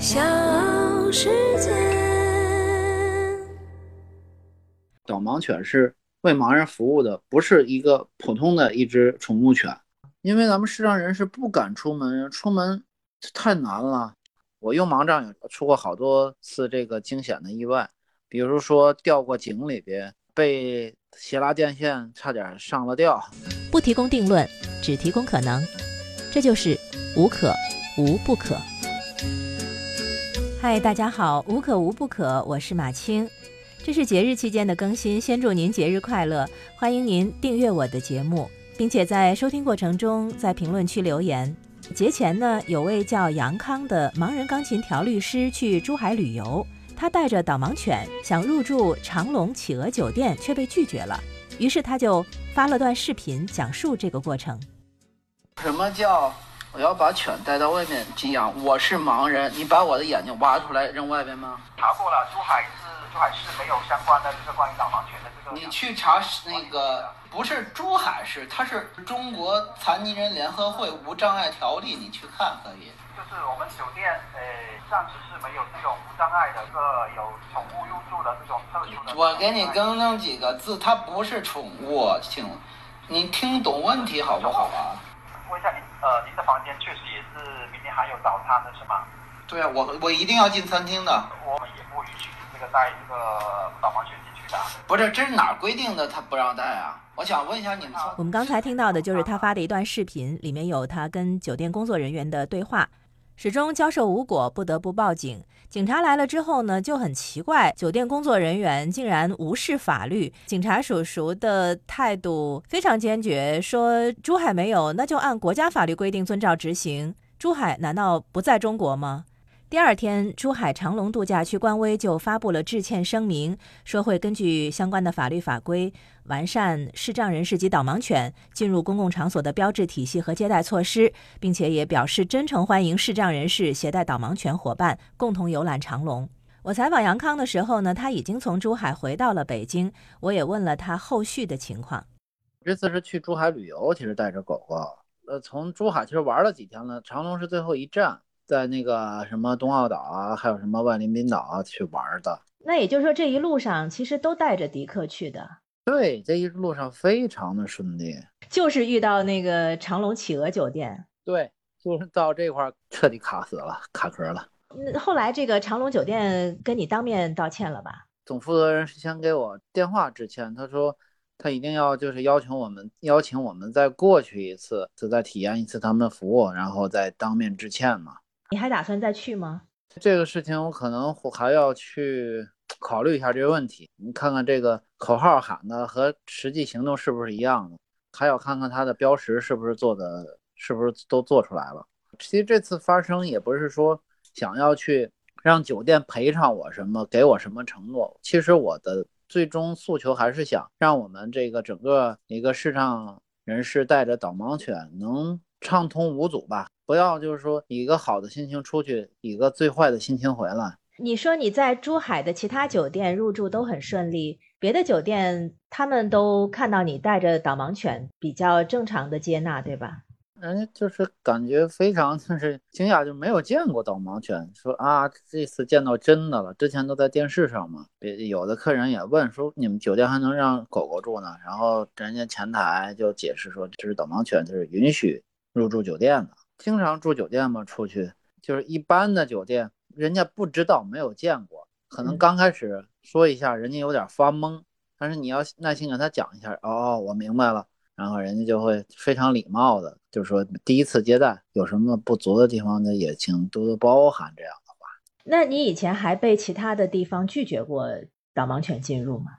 小世界。导盲犬是为盲人服务的，不是一个普通的一只宠物犬。因为咱们视障人士不敢出门，出门太难了。我用盲杖也出过好多次这个惊险的意外，比如说掉过井里边，被斜拉电线差点上了吊。不提供定论，只提供可能，这就是无可无不可。嗨，大家好，无可无不可，我是马青。这是节日期间的更新，先祝您节日快乐！欢迎您订阅我的节目，并且在收听过程中在评论区留言。节前呢，有位叫杨康的盲人钢琴调律师去珠海旅游，他带着导盲犬想入住长隆企鹅酒店，却被拒绝了。于是他就发了段视频讲述这个过程。什么叫我要把犬带到外面寄养？我是盲人，你把我的眼睛挖出来扔外边吗？查过了，珠海市珠海市没有相关的就是关于导盲犬的这个。你去查那个不是珠海市，它是中国残疾人联合会无障碍条例，你去看可以。就是我们酒店呃暂时是没有这种无障碍的一个有宠物入住的这种特殊的。我给你更正几个字，它不是宠物，请你听懂问题好不好啊？问一下您呃您的房间确实也是明天还有早餐的是吗？对啊，我我一定要进餐厅的。我们也不允许这个带这个导盲犬进去的。不是，这是哪儿规定的？他不让带啊？我想问一下你们。我们刚才听到的就是他发的一段视频，里面有他跟酒店工作人员的对话。始终交涉无果，不得不报警。警察来了之后呢，就很奇怪，酒店工作人员竟然无视法律。警察叔叔的态度非常坚决，说珠海没有，那就按国家法律规定遵照执行。珠海难道不在中国吗？第二天，珠海长隆度假区官微就发布了致歉声明，说会根据相关的法律法规，完善视障人士及导盲犬进入公共场所的标志体系和接待措施，并且也表示真诚欢迎视障人士携带导盲犬伙伴共同游览长隆。我采访杨康的时候呢，他已经从珠海回到了北京，我也问了他后续的情况。这次是去珠海旅游，其实带着狗狗，呃，从珠海其实玩了几天了，长隆是最后一站。在那个什么东澳岛啊，还有什么万林滨岛啊去玩的。那也就是说，这一路上其实都带着迪克去的。对，这一路上非常的顺利。就是遇到那个长隆企鹅酒店。对，就是到这块彻底卡死了，卡壳了。那后来这个长隆酒店跟你当面道歉了吧？总负责人是先给我电话致歉，他说他一定要就是邀请我们，邀请我们再过去一次，再体验一次他们的服务，然后再当面致歉嘛。你还打算再去吗？这个事情我可能我还要去考虑一下这个问题。你看看这个口号喊的和实际行动是不是一样的？还要看看它的标识是不是做的，是不是都做出来了。其实这次发生也不是说想要去让酒店赔偿我什么，给我什么承诺。其实我的最终诉求还是想让我们这个整个一个视障人士带着导盲犬能畅通无阻吧。不要就是说以一个好的心情出去，以一个最坏的心情回来。你说你在珠海的其他酒店入住都很顺利，别的酒店他们都看到你带着导盲犬，比较正常的接纳，对吧？人家就是感觉非常就是惊讶，就没有见过导盲犬，说啊这次见到真的了，之前都在电视上嘛。别有的客人也问说你们酒店还能让狗狗住呢？然后人家前台就解释说这是导盲犬，就是允许入住酒店的。经常住酒店吗？出去就是一般的酒店，人家不知道，没有见过，可能刚开始说一下，人家有点发懵。但是你要耐心给他讲一下，哦，我明白了，然后人家就会非常礼貌的，就是说第一次接待有什么不足的地方呢，也请多多包涵这样的话。那你以前还被其他的地方拒绝过导盲犬进入吗？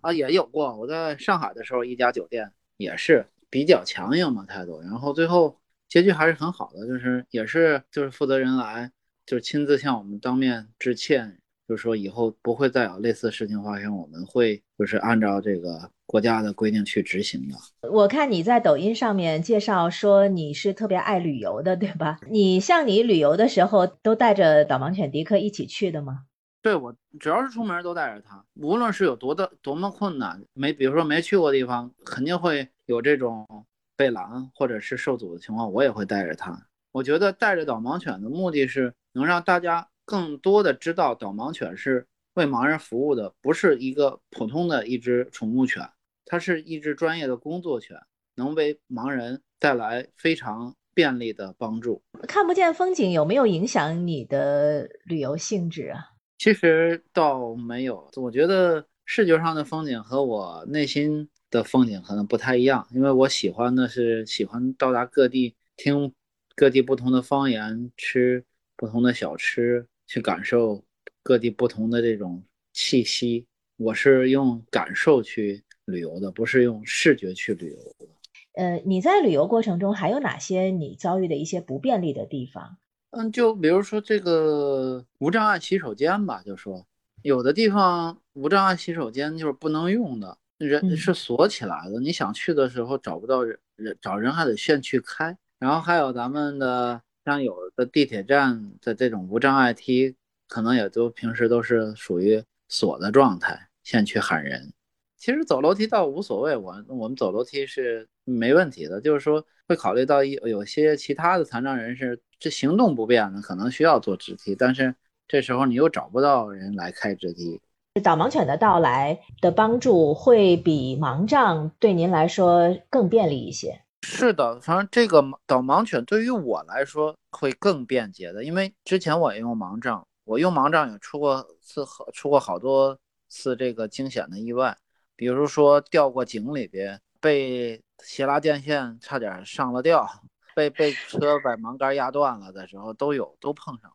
啊，也有过。我在上海的时候，一家酒店也是比较强硬嘛态度，然后最后。结局还是很好的，就是也是就是负责人来，就是亲自向我们当面致歉，就是说以后不会再有类似事情发生，我们会就是按照这个国家的规定去执行的。我看你在抖音上面介绍说你是特别爱旅游的，对吧？你像你旅游的时候都带着导盲犬迪克一起去的吗？对，我只要是出门都带着它，无论是有多的多么困难，没比如说没去过地方，肯定会有这种。被拦或者是受阻的情况，我也会带着它。我觉得带着导盲犬的目的是能让大家更多的知道导盲犬是为盲人服务的，不是一个普通的一只宠物犬，它是一只专业的工作犬，能为盲人带来非常便利的帮助。看不见风景有没有影响你的旅游性质啊？其实倒没有，我觉得视觉上的风景和我内心的风景可能不太一样，因为我喜欢的是喜欢到达各地，听各地不同的方言，吃不同的小吃，去感受各地不同的这种气息。我是用感受去旅游的，不是用视觉去旅游的。呃，你在旅游过程中还有哪些你遭遇的一些不便利的地方？嗯，就比如说这个无障碍洗手间吧，就说有的地方无障碍洗手间就是不能用的，人嗯是锁起来的，你想去的时候找不到人，人找人还得先去开。然后还有咱们的像有的地铁站的这种无障碍梯，可能也都平时都是属于锁的状态，先去喊人。其实走楼梯倒无所谓，我我们走楼梯是没问题的，就是说会考虑到有有些其他的残障人士，这行动不便的可能需要坐直梯，但是这时候你又找不到人来开直梯。导盲犬的到来的帮助会比盲杖对您来说更便利一些。是的，反正这个导盲犬对于我来说会更便捷的，因为之前我也用盲杖，我用盲杖也出过次出过好多次这个惊险的意外，比如说掉过井里边，被斜拉电线差点上了吊，被被车把盲杆压断了的时候都有，都碰上。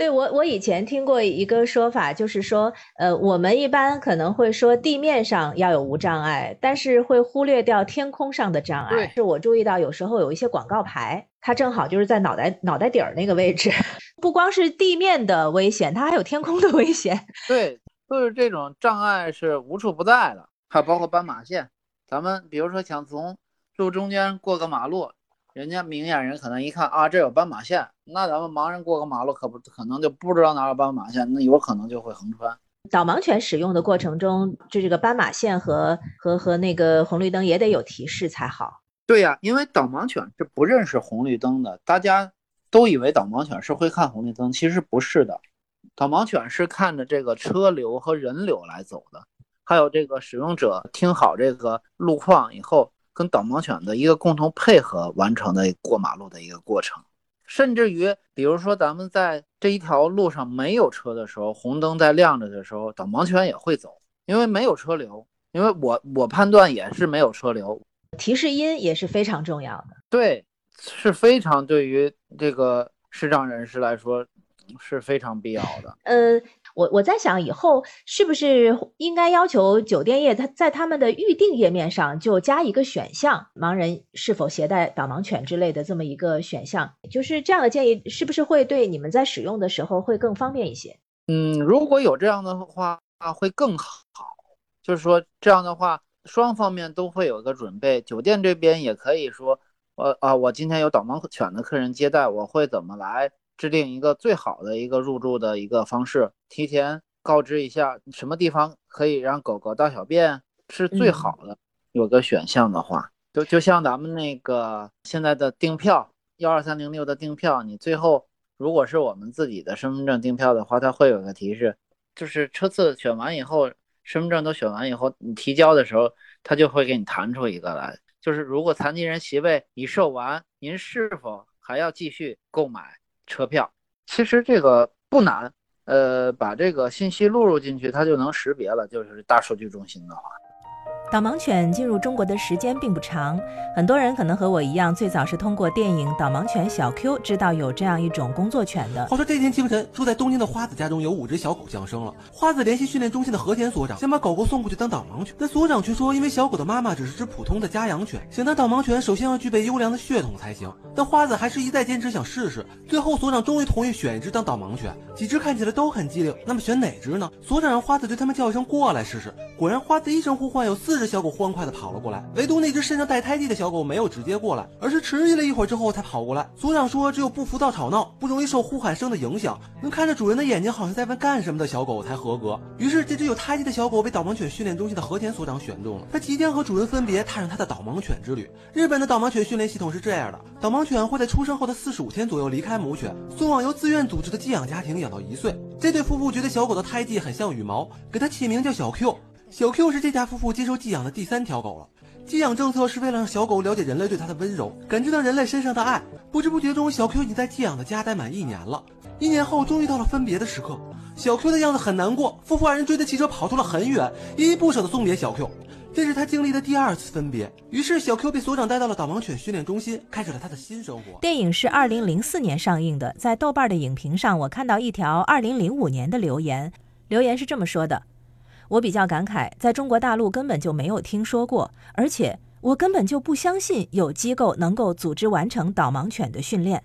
对我，我以前听过一个说法，就是说，呃，我们一般可能会说地面上要有无障碍，但是会忽略掉天空上的障碍。是我注意到有时候有一些广告牌，它正好就是在脑袋脑袋底儿那个位置，不光是地面的危险，它还有天空的危险。对，就是这种障碍是无处不在的，还包括斑马线。咱们比如说想从路中间过个马路，人家明眼人可能一看啊，这有斑马线，那咱们盲人过个马路可不可能就不知道哪有斑马线，那有可能就会横穿。导盲犬使用的过程中，就这个斑马线和和和那个红绿灯也得有提示才好。对呀、因为导盲犬是不认识红绿灯的，大家都以为导盲犬是会看红绿灯，其实不是的。导盲犬是看着这个车流和人流来走的，还有这个使用者听好这个路况以后，跟导盲犬的一个共同配合完成的过马路的一个过程。甚至于，比如说咱们在这一条路上没有车的时候，红灯在亮着的时候，导盲犬也会走，因为没有车流。因为我我判断也是没有车流，提示音也是非常重要的。对，是非常对于这个视障人士来说是非常必要的。呃，我我在想以后是不是应该要求酒店业他在他们的预订页面上就加一个选项，盲人是否携带导盲犬之类的这么一个选项，就是这样的建议，是不是会对你们在使用的时候会更方便一些？嗯，如果有这样的话，会更好。就是说这样的话，双方面都会有一个准备。酒店这边也可以说，呃啊，我今天有导盲犬的客人接待，我会怎么来制定一个最好的一个入住的一个方式，提前告知一下什么地方可以让狗狗大小便是最好的。有个选项的话，就就像咱们那个现在的订票幺二三零六的订票，你最后如果是我们自己的身份证订票的话，它会有个提示，就是车次选完以后，身份证都选完以后，你提交的时候，它就会给你弹出一个来，就是如果残疾人席位已售完，您是否还要继续购买车票？其实这个不难，呃，把这个信息录入进去，它就能识别了。就是大数据中心的话。导盲犬进入中国的时间并不长，很多人可能和我一样，最早是通过电影《导盲犬小 Q》知道有这样一种工作犬的。话说这天清晨，住在东京的花子家中有五只小狗降生了。花子联系训练中心的和田所长，想把狗狗送过去当导盲犬，但所长却说，因为小狗的妈妈只是只普通的家养犬，想当导盲犬首先要具备优良的血统才行。但花子还是一再坚持想试试，最后所长终于同意选一只当导盲犬。几只看起来都很机灵，那么选哪只呢？所长让花子对他们叫一声过来试试。果然，花子一声呼唤，有四只小狗欢快的跑了过来，唯独那只身上带胎记的小狗没有直接过来，而是迟疑了一会儿之后才跑过来。所长说，只有不浮躁吵闹、不容易受呼喊声的影响，能看着主人的眼睛好像在问干什么的小狗才合格。于是，这只有胎记的小狗被导盲犬训练中心的和田所长选中了，它即将和主人分别，踏上它的导盲犬之旅。日本的导盲犬训练系统是这样的：导盲犬会在出生后的四十五天左右离开母犬，送往由自愿组织的寄养家庭养到一岁。这对夫妇觉得小狗的胎记很像羽毛，给它起名叫小 Q。小 Q 是这家夫妇接受寄养的第三条狗了。寄养政策是为了让小狗了解人类对它的温柔，感知到人类身上的爱。不知不觉中，小 Q 已经在寄养的家待满一年了。一年后，终于到了分别的时刻。小 Q 的样子很难过，夫妇二人追着汽车跑出了很远，依依不舍地送别小 Q。这是他经历的第二次分别。于是，小 Q 被所长带到了导盲犬训练中心，开始了他的新生活。电影是二零零四年上映的，在豆瓣的影评上，我看到一条二零零五年的留言，留言是这么说的。我比较感慨，在中国大陆根本就没有听说过，而且我根本就不相信有机构能够组织完成导盲犬的训练。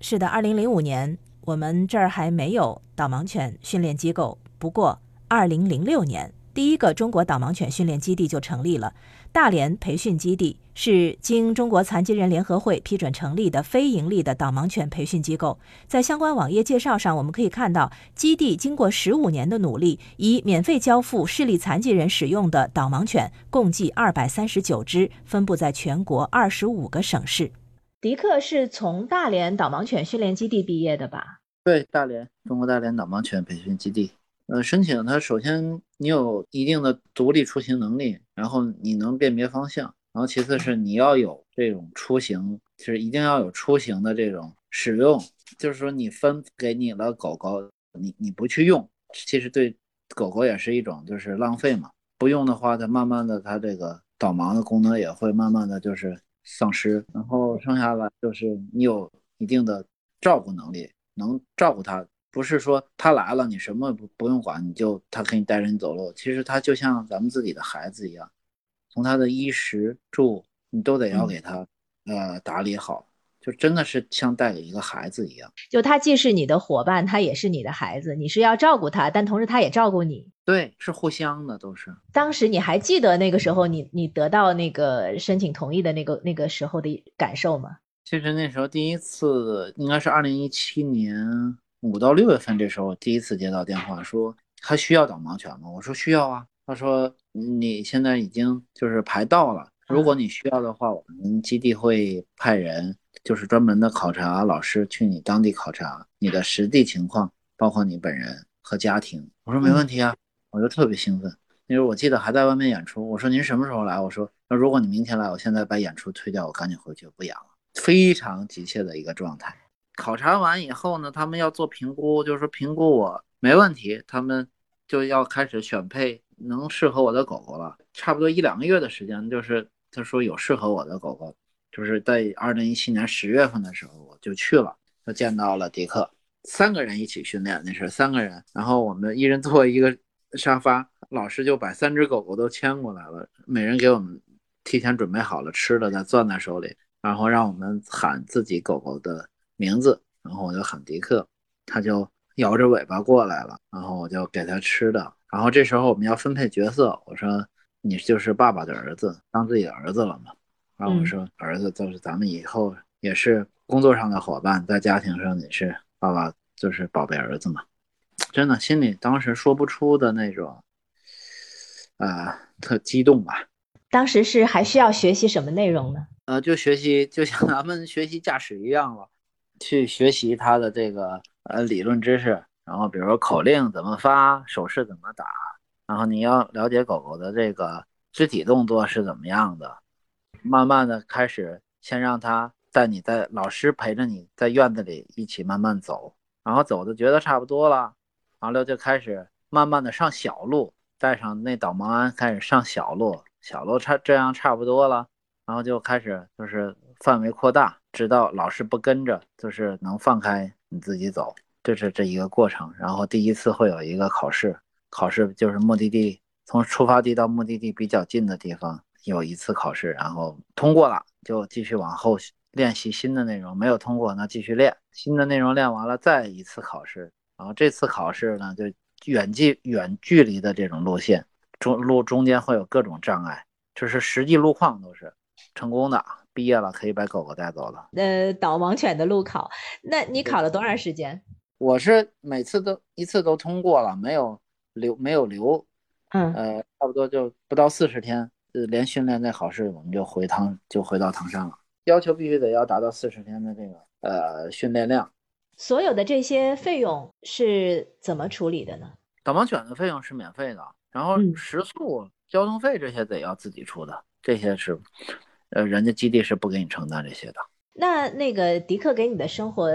是的，二零零五年我们这儿还没有导盲犬训练机构，不过二零零六年。第一个中国导盲犬训练基地就成立了，大连培训基地是经中国残疾人联合会批准成立的非盈利的导盲犬培训机构。在相关网页介绍上，我们可以看到，基地经过十五年的努力，已免费交付视力残疾人使用的导盲犬共计二百三十九只，分布在全国二十五个省市。迪克是从大连导盲犬训练基地毕业的吧？对，大连中国大连导盲犬培训基地。呃，申请它首先你有一定的独立出行能力，然后你能辨别方向，然后其次是你要有这种出行，就是一定要有出行的这种使用，就是说你分给你了狗狗，你你不去用，其实对狗狗也是一种就是浪费嘛。不用的话，它慢慢的它这个导盲的功能也会慢慢的就是丧失，然后剩下来就是你有一定的照顾能力，能照顾它。不是说他来了，你什么不不用管，你就他可以带着你走路。其实他就像咱们自己的孩子一样，从他的衣食住，你都得要给他呃打理好，就真的是像带给一个孩子一样。就他既是你的伙伴，他也是你的孩子，你是要照顾他，但同时他也照顾你。对，是互相的，都是。当时你还记得那个时候，你你得到那个申请同意的那个那个时候的感受吗？其实那时候第一次应该是二零一七年。五到六月份这时候，第一次接到电话，说还需要导盲犬吗？我说需要啊。他说你现在已经就是排到了，如果你需要的话，我们基地会派人，就是专门的考察老师去你当地考察你的实地情况，包括你本人和家庭。我说没问题啊，我就特别兴奋。因为我记得还在外面演出，我说您什么时候来？我说那如果你明天来，我现在把演出推掉，我赶紧回去不演了。非常急切的一个状态。考察完以后呢，他们要做评估，就是说评估我没问题，他们就要开始选配能适合我的狗狗了。差不多一两个月的时间，就是他说有适合我的狗狗，就是在二零一七年十月份的时候，我就去了，就见到了迪克，三个人一起训练，那是三个人，然后我们一人坐一个沙发，老师就把三只狗狗都牵过来了，每人给我们提前准备好了吃的，再攥在手里，然后让我们喊自己狗狗的。名字，然后我就喊迪克，他就摇着尾巴过来了，然后我就给他吃的。然后这时候我们要分配角色，我说你就是爸爸的儿子，当自己的儿子了嘛。然后我说儿子就是咱们以后也是工作上的伙伴，在家庭上你是爸爸就是宝贝儿子嘛。真的心里当时说不出的那种，啊，特激动吧。当时是还需要学习什么内容呢？呃，就学习就像咱们学习驾驶一样了。去学习它的这个呃理论知识，然后比如说口令怎么发，手势怎么打，然后你要了解狗狗的这个肢体动作是怎么样的，慢慢的开始先让它在你在老师陪着你在院子里一起慢慢走，然后走的觉得差不多了，完了就开始慢慢的上小路，带上那导盲鞍开始上小路，小路差这样差不多了，然后就开始就是范围扩大。直到老师不跟着，就是能放开你自己走，这是这一个过程。然后第一次会有一个考试，考试就是目的地从出发地到目的地比较近的地方有一次考试，然后通过了就继续往后练习新的内容，没有通过那继续练新的内容，练完了再一次考试。然后这次考试呢就远距远距离的这种路线，中路中间会有各种障碍，这是实际路况都是成功的，毕业了可以把狗狗带走了。呃，导盲犬的路考，那你考了多长时间？我是每次都一次都通过了，没有留没有留，嗯，呃，差不多就不到四十天，呃，连训练带考试，我们就回唐就回到唐山了。要求必须得要达到四十天的这个呃训练量。所有的这些费用是怎么处理的呢？导盲犬的费用是免费的，然后嗯食宿、交通费这些得要自己出的，这些是，呃，人家基地是不给你承担这些的。那那个迪克给你的生活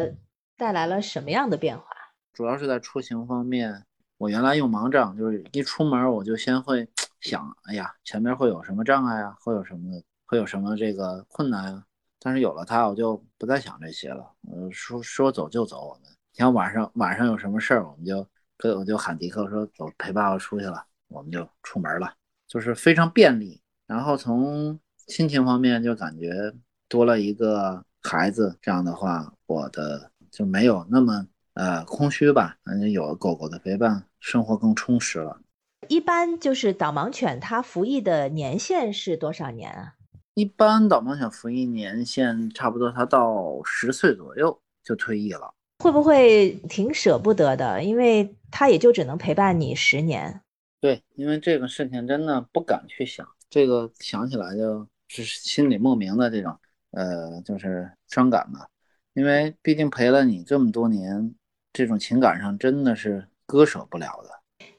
带来了什么样的变化？主要是在出行方面，我原来用盲杖，就是一出门我就先会 想，哎呀，前面会有什么障碍啊，会有什么会有什么这个困难啊。但是有了它，我就不再想这些了。呃，说说走就走，我们像晚上晚上有什么事儿，我们就跟我就喊迪克说走，陪爸爸出去了，我们就出门了，就是非常便利。然后从亲情方面就感觉多了一个孩子，这样的话，我的就没有那么呃空虚吧，反正有了狗狗的陪伴，生活更充实了。一般就是导盲犬它服役的年限是多少年啊？一般导盲犬服役年限差不多，它到十岁左右就退役了。会不会挺舍不得的？因为它也就只能陪伴你十年。对，因为这个事情真的不敢去想，这个想起来就是心里莫名的这种，呃，就是伤感吧。因为毕竟陪了你这么多年，这种情感上真的是割舍不了的。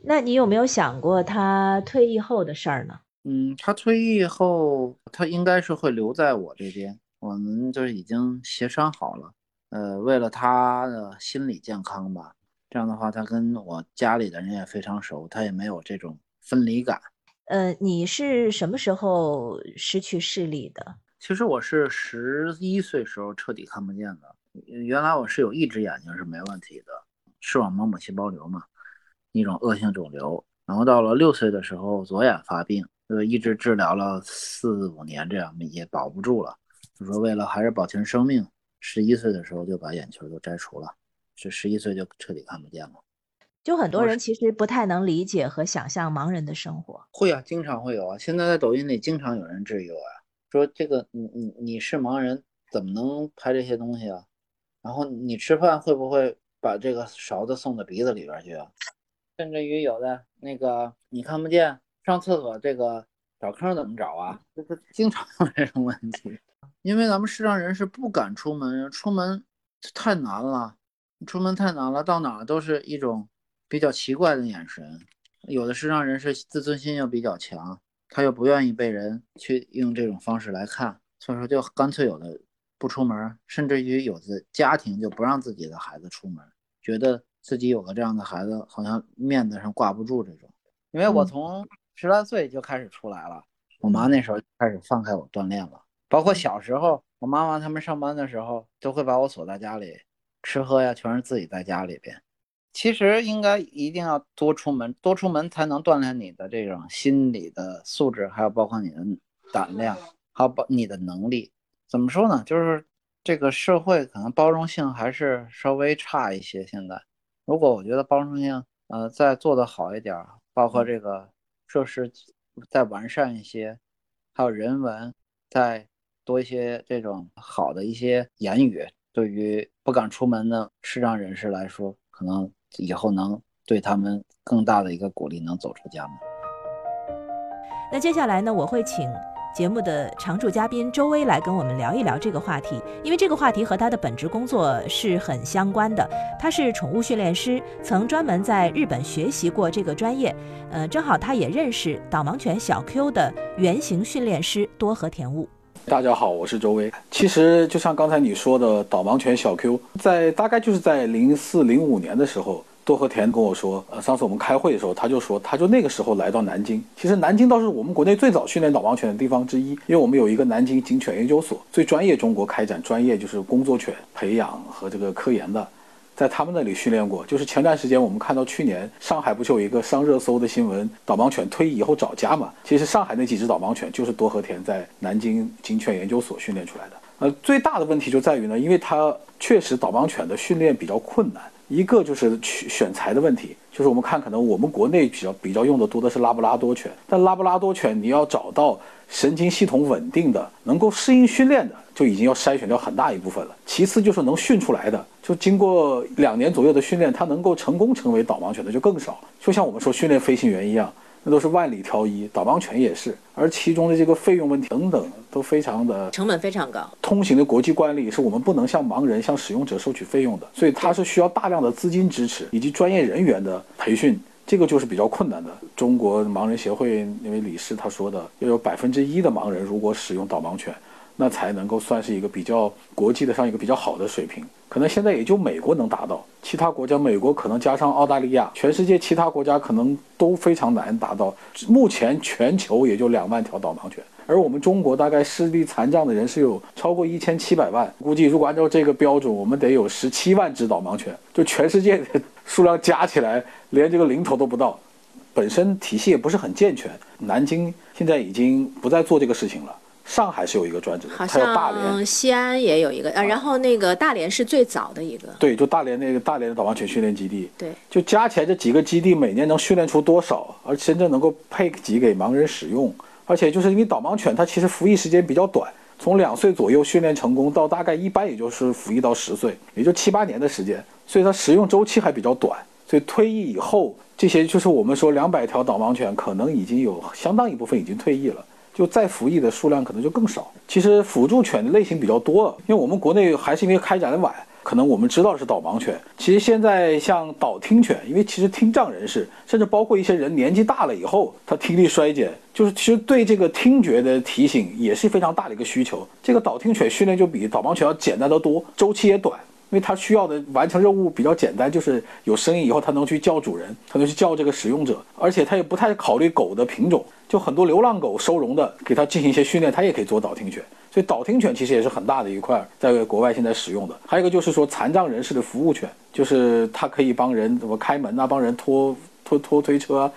那你有没有想过他退役后的事儿呢？嗯，他退役后，他应该是会留在我这边，我们就是已经协商好了。呃，为了他的心理健康吧，这样的话，他跟我家里的人也非常熟，他也没有这种分离感。呃，你是什么时候失去视力的？其实我是十一岁时候彻底看不见的，原来我是有一只眼睛是没问题的，视网膜母细胞瘤嘛，一种恶性肿瘤。然后到了六岁的时候，左眼发病。呃，一直治疗了四五年，这样也保不住了。就说为了还是保全生命，十一岁的时候就把眼球都摘除了，是十一岁就彻底看不见了。就很多人其实不太能理解和想象盲人的生活。会啊，经常会有啊。现在在抖音里经常有人质疑我啊，说这个你你你是盲人，怎么能拍这些东西啊？然后你吃饭会不会把这个勺子送到鼻子里边去啊？甚至于有的那个你看不见。上厕所这个找坑怎么找啊？这个经常有这种问题，因为咱们视障人是不敢出门，出门太难了，出门太难了，到哪都是一种比较奇怪的眼神。有的是让人是自尊心又比较强，他又不愿意被人去用这种方式来看，所以说就干脆有的不出门，甚至于有的家庭就不让自己的孩子出门，觉得自己有个这样的孩子，好像面子上挂不住这种。因为我从十来岁就开始出来了，我妈那时候开始放开我锻炼了。包括小时候，我妈妈他们上班的时候，都会把我锁在家里，吃喝呀全是自己在家里边。其实应该一定要多出门，多出门才能锻炼你的这种心理的素质，还有包括你的胆量，还有包你的能力。怎么说呢？就是这个社会可能包容性还是稍微差一些。现在，如果我觉得包容性呃再做得好一点，包括这个。设施再完善一些，还有人文再多一些这种好的一些言语，对于不敢出门的视障人士来说，可能以后能对他们更大的一个鼓励，能走出家门。那接下来呢，我会请节目的常驻嘉宾周薇来跟我们聊一聊这个话题，因为这个话题和他的本职工作是很相关的。他是宠物训练师，曾专门在日本学习过这个专业。呃，正好他也认识导盲犬小 Q 的原型训练师多和田悟。大家好，我是周威。其实就像刚才你说的，导盲犬小 Q 在大概就是在零四零五年的时候。多和田跟我说，呃，上次我们开会的时候，他就说，他就那个时候来到南京。其实南京倒是我们国内最早训练导盲犬的地方之一，因为我们有一个南京警犬研究所，最专业中国开展专业就是工作犬培养和这个科研的，在他们那里训练过。就是前段时间我们看到去年上海不就有一个上热搜的新闻，导盲犬退役以后找家嘛？其实上海那几只导盲犬就是多和田在南京警犬研究所训练出来的。呃，最大的问题就在于呢，因为它确实导盲犬的训练比较困难。一个就是选选材的问题，就是我们看可能我们国内比较比较用的多的是拉布拉多犬，但拉布拉多犬你要找到神经系统稳定的、能够适应训练的，就已经要筛选掉很大一部分了。其次就是能训出来的，就经过两年左右的训练，它能够成功成为导盲犬的就更少。就像我们说训练飞行员一样。那都是万里挑一，导盲犬也是，而其中的这个费用问题等等都非常的成本非常高。通行的国际惯例是我们不能向盲人、向使用者收取费用的，所以它是需要大量的资金支持以及专业人员的培训，这个就是比较困难的。中国盲人协会那位理事他说的，要有百分之一的盲人如果使用导盲犬。那才能够算是一个比较国际的上一个比较好的水平，可能现在也就美国能达到，其他国家美国可能加上澳大利亚，全世界其他国家可能都非常难达到。目前全球也就两万条导盲犬，而我们中国大概视力残障的人是有超过一千七百万，估计如果按照这个标准，我们得有十七万只导盲犬，就全世界的数量加起来连这个零头都不到，本身体系也不是很健全。南京现在已经不再做这个事情了。上海是有一个专职的，还有大连、西安也有一个，呃，然后那个大连是最早的一个。对，就大连那个大连的导盲犬训练基地。对，就加起来这几个基地每年能训练出多少，而真正能够配给给盲人使用，而且就是因为导盲犬它其实服役时间比较短，从两岁左右训练成功到大概一般也就是服役到十岁，也就七八年的时间，所以它使用周期还比较短，所以退役以后这些就是我们说两百条导盲犬可能已经有相当一部分已经退役了。就再服役的数量可能就更少。其实辅助犬的类型比较多，因为我们国内还是因为开展的晚，可能我们知道是导盲犬。其实现在像导听犬，因为其实听障人士，甚至包括一些人年纪大了以后，他听力衰减，就是其实对这个听觉的提醒也是非常大的一个需求。这个导听犬训练就比导盲犬要简单得多，周期也短。因为它需要的完成任务比较简单，就是有声音以后，它能去叫主人，它能去叫这个使用者，而且它也不太考虑狗的品种，就很多流浪狗收容的，给它进行一些训练，它也可以做导听犬。所以导听犬其实也是很大的一块，在国外现在使用的。还有一个就是说残障人士的服务犬，就是它可以帮人怎么开门啊，帮人拖拖拖推车，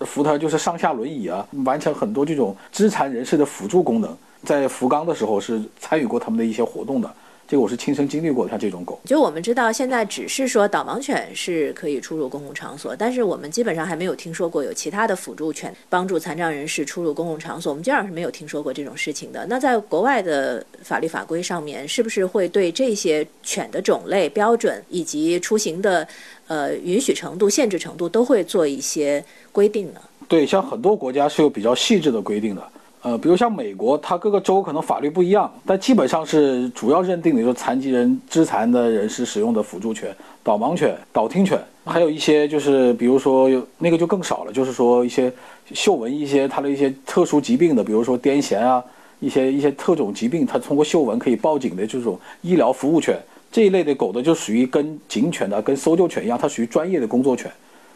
扶他就是上下轮椅啊，完成很多这种肢残人士的辅助功能。在福冈的时候是参与过他们的一些活动的。这个我是亲身经历过，像这种狗。就我们知道，现在只是说导盲犬是可以出入公共场所，但是我们基本上还没有听说过有其他的辅助犬帮助残障人士出入公共场所。我们基本上是没有听说过这种事情的。那在国外的法律法规上面，是不是会对这些犬的种类标准以及出行的呃允许程度、限制程度都会做一些规定呢？对，像很多国家是有比较细致的规定的。呃，比如像美国，它各个州可能法律不一样，但基本上是主要认定的，就是残疾人、肢残的人士使用的辅助犬、导盲犬、导听犬，还有一些就是，比如说那个就更少了，就是说一些嗅闻一些它的一些特殊疾病的，比如说癫痫啊，一些一些特种疾病，它通过嗅闻可以报警的这种医疗服务犬这一类的狗的，就属于跟警犬的、跟搜救犬一样，它属于专业的工作犬。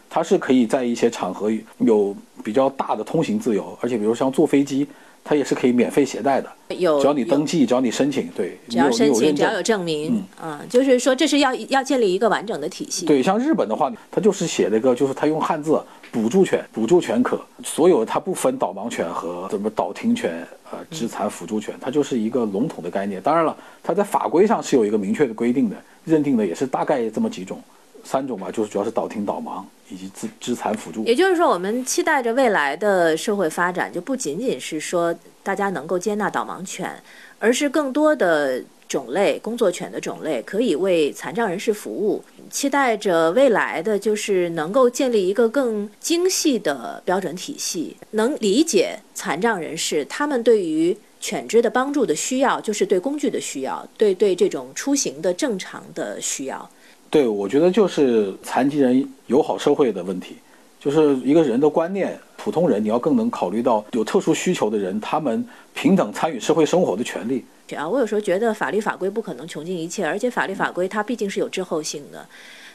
它是可以在一些场合有比较大的通行自由，而且比如像坐飞机，它也是可以免费携带的。有，只要你登记，只要你申请，对，只要申请，只要有证明，嗯，就是说这是要要建立一个完整的体系。对，像日本的话，它就是写了一个，就是它用汉字“补助犬”，补助犬可，所有它不分导盲犬和什么导听犬，呃，肢残辅助犬，它就是一个笼统的概念。当然了，它在法规上是有一个明确的规定的，认定的也是大概这么几种。三种吧，就是主要是导听导盲以及肢肢残辅助。也就是说，我们期待着未来的社会发展，就不仅仅是说大家能够接纳导盲犬，而是更多的种类工作犬的种类可以为残障人士服务。期待着未来的就是能够建立一个更精细的标准体系，能理解残障人士他们对于犬只的帮助的需要，就是对工具的需要，对对这种出行的正常的需要。对，我觉得就是残疾人友好社会的问题，就是一个人的观念。普通人你要更能考虑到有特殊需求的人，他们平等参与社会生活的权利。啊，我有时候觉得法律法规不可能穷尽一切，而且法律法规它毕竟是有滞后性的。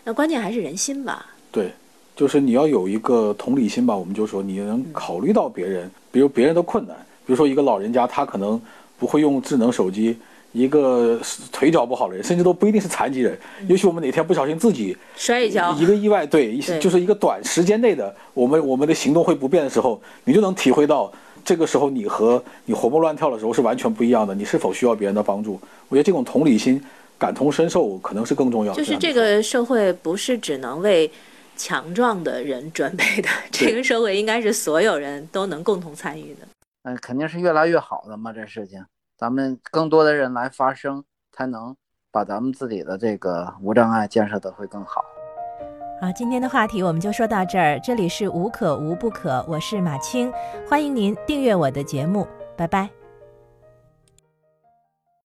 那关键还是人心吧。对，就是你要有一个同理心吧。我们就说你能考虑到别人，比如别人的困难，比如说一个老人家他可能不会用智能手机。一个腿脚不好的人，甚至都不一定是残疾人。也许我们哪天不小心自己摔一跤，一个意外，对，就是一个短时间内的，我们我们的行动会不便的时候，你就能体会到，这个时候你和你活蹦乱跳的时候是完全不一样的。你是否需要别人的帮助？我觉得这种同理心感同身受可能是更重要。就是这个社会不是只能为强壮的人准备的，这个社会应该是所有人都能共同参与的。嗯，肯定是越来越好的嘛，这事情，咱们更多的人来发声，才能把咱们自己的这个无障碍建设的会更好。好，今天的话题我们就说到这儿，这里是无可无不可，我是马青，欢迎您订阅我的节目，拜拜。